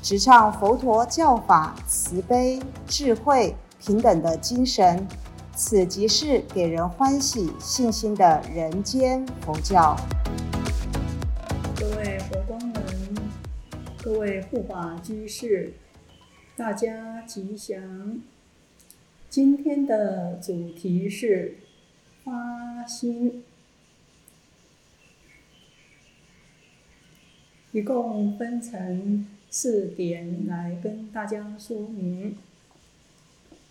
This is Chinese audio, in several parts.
直唱佛陀教法慈悲、智慧、平等的精神，此即是给人欢喜、信心的人间佛教。各位佛光人，各位护法居士，大家吉祥。今天的主题是发心，一共分成。四点来跟大家说明。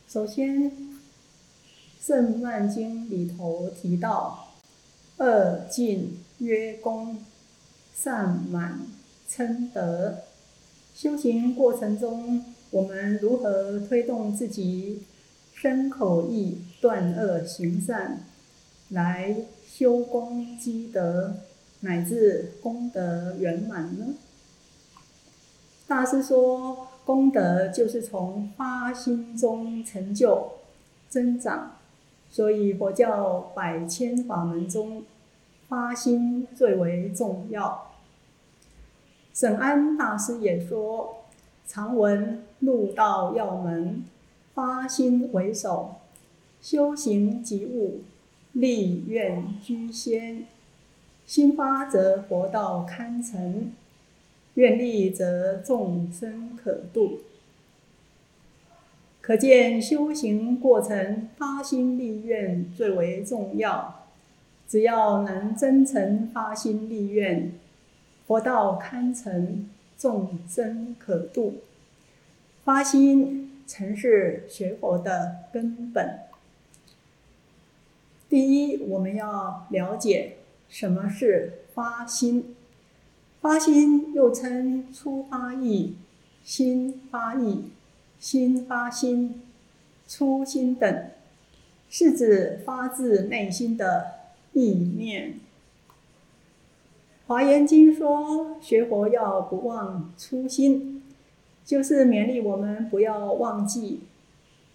首先，《圣曼经》里头提到“二进曰功，善满称德”。修行过程中，我们如何推动自己身口意断恶行善，来修功积德，乃至功德圆满呢？大师说，功德就是从发心中成就、增长，所以佛教百千法门中，发心最为重要。沈安大师也说，常闻入道要门，发心为首，修行即悟，立愿居先，心发则佛道堪成。愿力则众生可度，可见修行过程发心立愿最为重要。只要能真诚发心立愿，佛道堪成，众生可度。发心曾是学佛的根本。第一，我们要了解什么是发心。发心又称初发意、心发意、心发心、初心等，是指发自内心的意念。华严经说，学佛要不忘初心，就是勉励我们不要忘记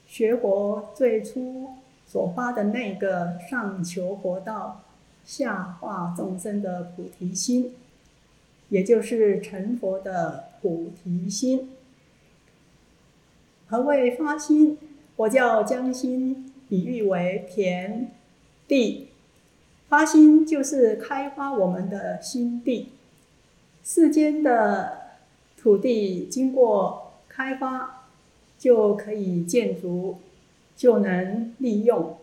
学佛最初所发的那个上求佛道、下化众生的菩提心。也就是成佛的菩提心。何谓发心？佛教将心比喻为田地，发心就是开发我们的心地。世间的土地经过开发，就可以建筑，就能利用；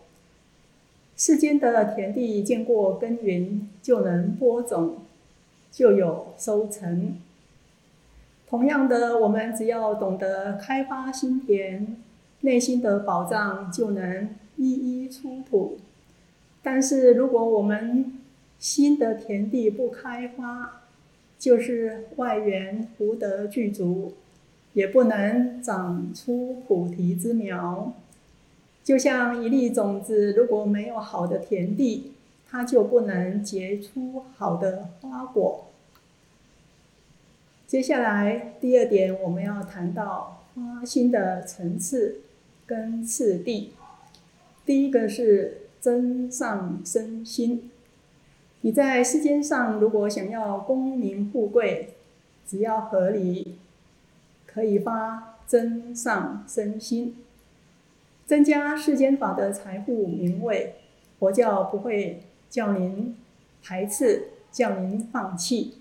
世间的田地见过耕耘，就能播种。就有收成。同样的，我们只要懂得开发心田，内心的宝藏就能一一出土。但是，如果我们心的田地不开发，就是外缘福德具足，也不能长出菩提之苗。就像一粒种子，如果没有好的田地，它就不能结出好的花果。接下来第二点，我们要谈到发心的层次跟次第。第一个是真上身心。你在世间上，如果想要功名富贵，只要合理，可以发真上身心，增加世间法的财富名位。佛教不会叫您排斥，叫您放弃。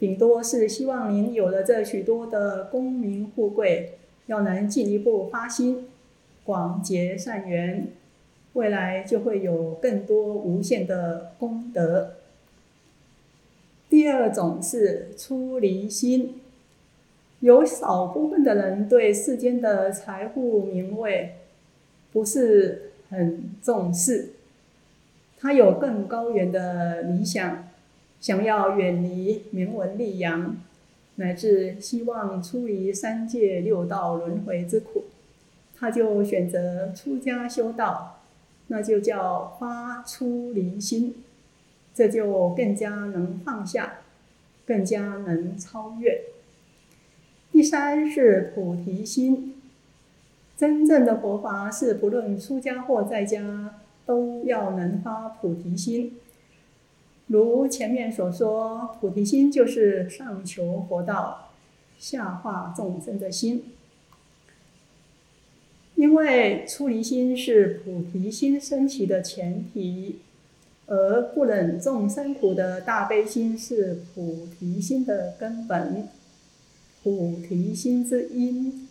顶多是希望您有了这许多的功名富贵，要能进一步发心，广结善缘，未来就会有更多无限的功德。第二种是出离心，有少部分的人对世间的财富名位不是很重视，他有更高远的理想。想要远离名闻利养，乃至希望出离三界六道轮回之苦，他就选择出家修道，那就叫发出离心，这就更加能放下，更加能超越。第三是菩提心，真正的佛法是不论出家或在家，都要能发菩提心。如前面所说，菩提心就是上求佛道、下化众生的心。因为出离心是菩提心升起的前提，而不忍众生苦的大悲心是菩提心的根本，菩提心之因。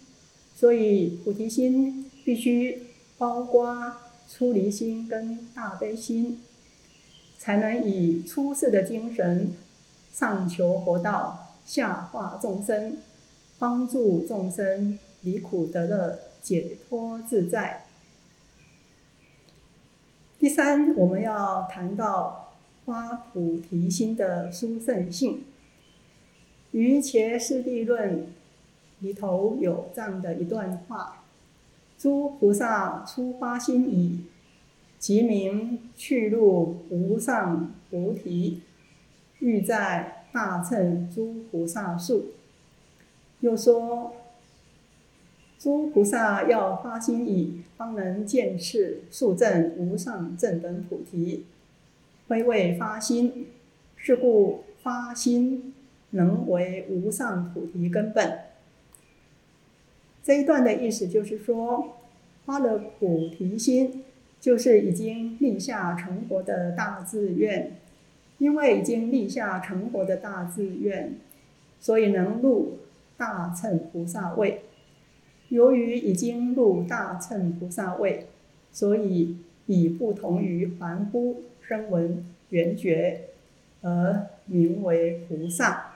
所以菩提心必须包括出离心跟大悲心。才能以出世的精神，上求佛道，下化众生，帮助众生离苦得乐，解脱自在。第三，我们要谈到发菩提心的殊胜性。《于伽师地论》里头有这样的一段话：诸菩萨初发心已。即名去入无上菩提，欲在大乘诸菩萨树。又说，诸菩萨要发心已，方能见是树正无上正等菩提。非为发心，是故发心能为无上菩提根本。这一段的意思就是说，发了菩提心。就是已经立下成佛的大志愿，因为已经立下成佛的大志愿，所以能入大乘菩萨位。由于已经入大乘菩萨位，所以已不同于凡夫声闻缘觉，而名为菩萨。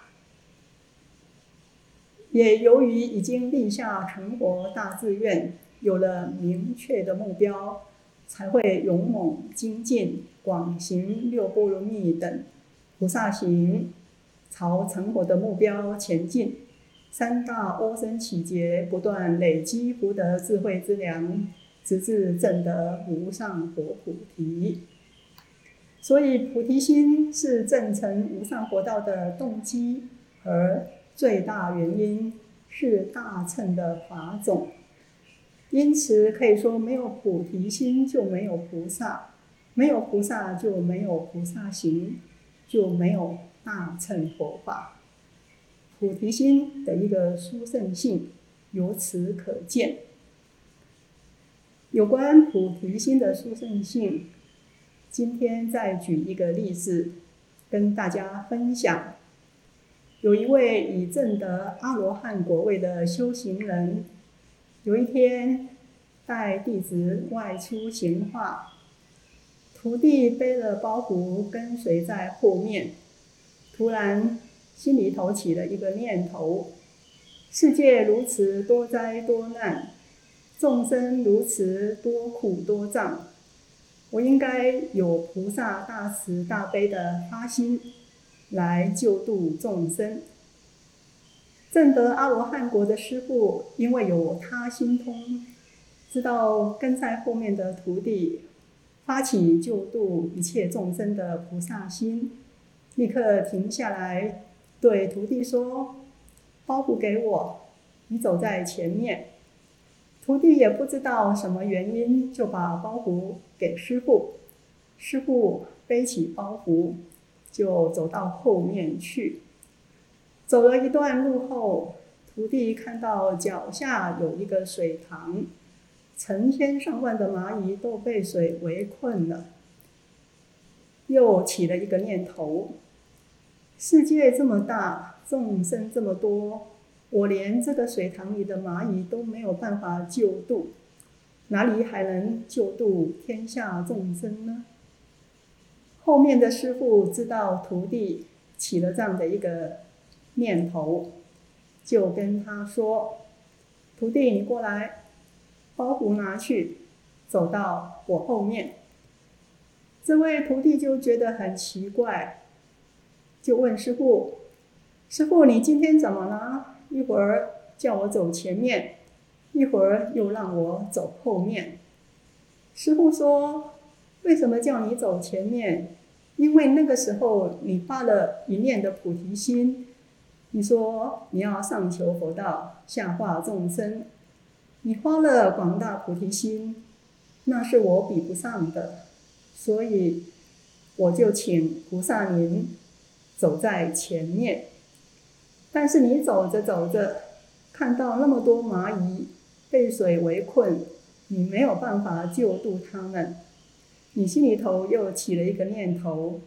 也由于已经立下成佛大志愿，有了明确的目标。才会勇猛精进，广行六波罗蜜等菩萨行，朝成佛的目标前进。三大阿僧起劫，不断累积福德智慧之粮，直至证得无上佛菩提。所以菩提心是证成无上佛道的动机，和最大原因是大乘的法种。因此可以说，没有菩提心就没有菩萨，没有菩萨就没有菩萨行，就没有大乘佛法。菩提心的一个殊胜性由此可见。有关菩提心的殊胜性，今天再举一个例子跟大家分享。有一位已证得阿罗汉果位的修行人。有一天，带弟子外出行化，徒弟背了包袱跟随在后面。突然，心里头起了一个念头：世界如此多灾多难，众生如此多苦多障，我应该有菩萨大慈大悲的发心，来救度众生。正得阿罗汉国的师父，因为有他心通，知道跟在后面的徒弟发起救度一切众生的菩萨心，立刻停下来对徒弟说：“包袱给我，你走在前面。”徒弟也不知道什么原因，就把包袱给师父。师父背起包袱，就走到后面去。走了一段路后，徒弟看到脚下有一个水塘，成千上万的蚂蚁都被水围困了。又起了一个念头：世界这么大，众生这么多，我连这个水塘里的蚂蚁都没有办法救度，哪里还能救度天下众生呢？后面的师傅知道徒弟起了这样的一个。念头，就跟他说：“徒弟，你过来，包袱拿去，走到我后面。”这位徒弟就觉得很奇怪，就问师傅：“师傅，你今天怎么了？一会儿叫我走前面，一会儿又让我走后面。”师傅说：“为什么叫你走前面？因为那个时候你发了一念的菩提心，你说你要上求佛道，下化众生，你发了广大菩提心，那是我比不上的，所以我就请菩萨您走在前面。但是你走着走着，看到那么多蚂蚁被水围困。”你没有办法救度他们，你心里头又起了一个念头，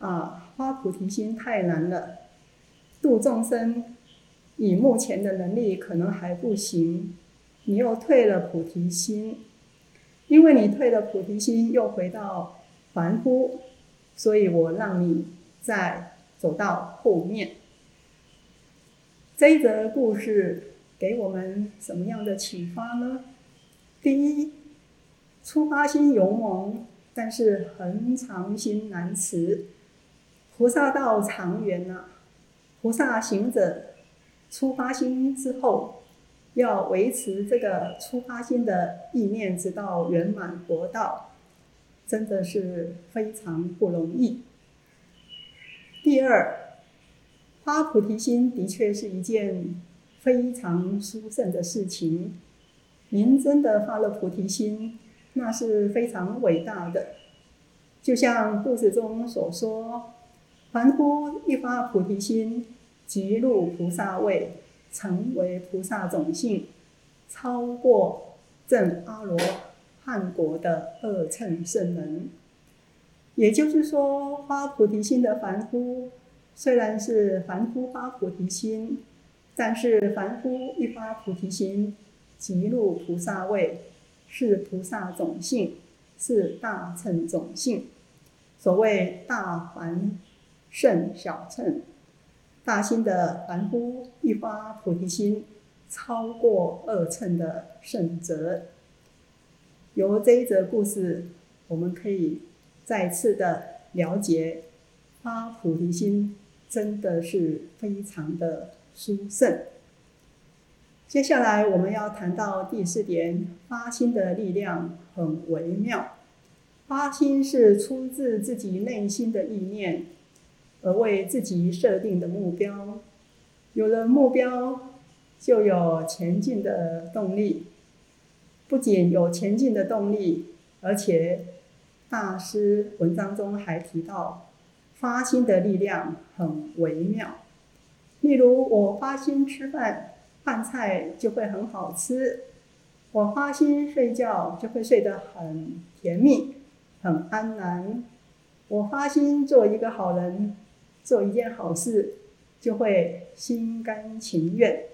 啊，发菩提心太难了，度众生以目前的能力可能还不行，你又退了菩提心，因为你退了菩提心，又回到凡夫，所以我让你再走到后面。这一则故事给我们什么样的启发呢？第一，出发心勇猛，但是恒常心难持。菩萨道长远呐，菩萨行者出发心之后，要维持这个出发心的意念，直到圆满佛道，真的是非常不容易。第二，发菩提心的确是一件非常殊胜的事情。您真的发了菩提心，那是非常伟大的。就像故事中所说，凡夫一发菩提心，即入菩萨位，成为菩萨种性，超过正阿罗汉国的二乘圣人。也就是说，发菩提心的凡夫，虽然是凡夫发菩提心，但是凡夫一发菩提心。即入菩萨位，是菩萨种性，是大乘种性。所谓大凡圣小乘，大心的凡夫一发菩提心，超过二乘的圣者。由这一则故事，我们可以再次的了解，发菩提心真的是非常的殊胜。接下来我们要谈到第四点，发心的力量很微妙。发心是出自自己内心的意念，而为自己设定的目标。有了目标，就有前进的动力。不仅有前进的动力，而且大师文章中还提到，发心的力量很微妙。例如，我发心吃饭。饭菜就会很好吃，我花心睡觉就会睡得很甜蜜、很安然。我花心做一个好人，做一件好事，就会心甘情愿。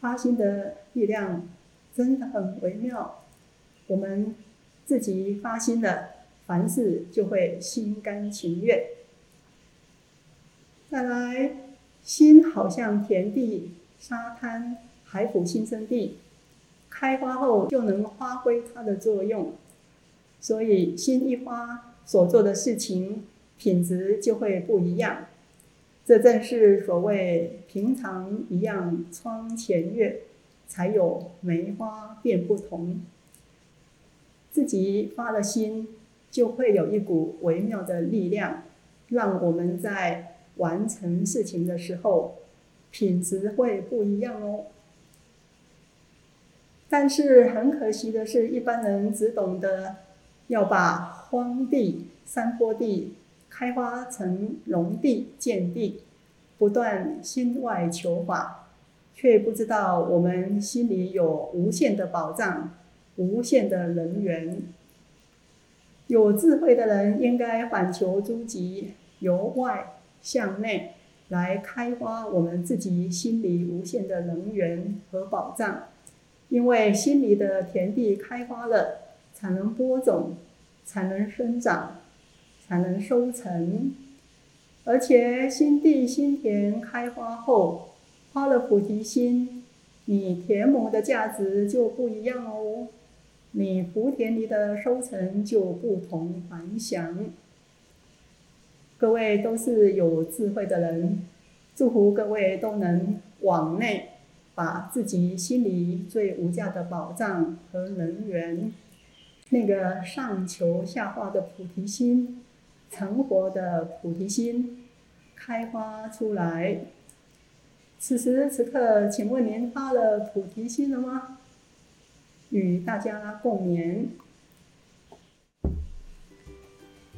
发心的力量真的很微妙，我们自己发心的，凡事就会心甘情愿。再来，心好像田地。沙滩、海府新生地开花后，就能发挥它的作用。所以，心一花所做的事情品质就会不一样。这正是所谓“平常一样窗前月”，才有梅花变不同。自己发了心，就会有一股微妙的力量，让我们在完成事情的时候。品质会不一样哦，但是很可惜的是，一般人只懂得要把荒地、山坡地开发成农地、建地，不断心外求法，却不知道我们心里有无限的宝藏、无限的人缘。有智慧的人应该反求诸己，由外向内。来开发我们自己心里无限的能源和宝藏，因为心里的田地开花了，才能播种，才能生长，才能收成。而且心地心田开花后，发了菩提心，你田亩的价值就不一样哦，你福田里的收成就不同凡响。各位都是有智慧的人，祝福各位都能往内，把自己心里最无价的宝藏和能源，那个上求下化的菩提心，成活的菩提心，开花出来。此时此刻，请问您发了菩提心了吗？与大家共勉。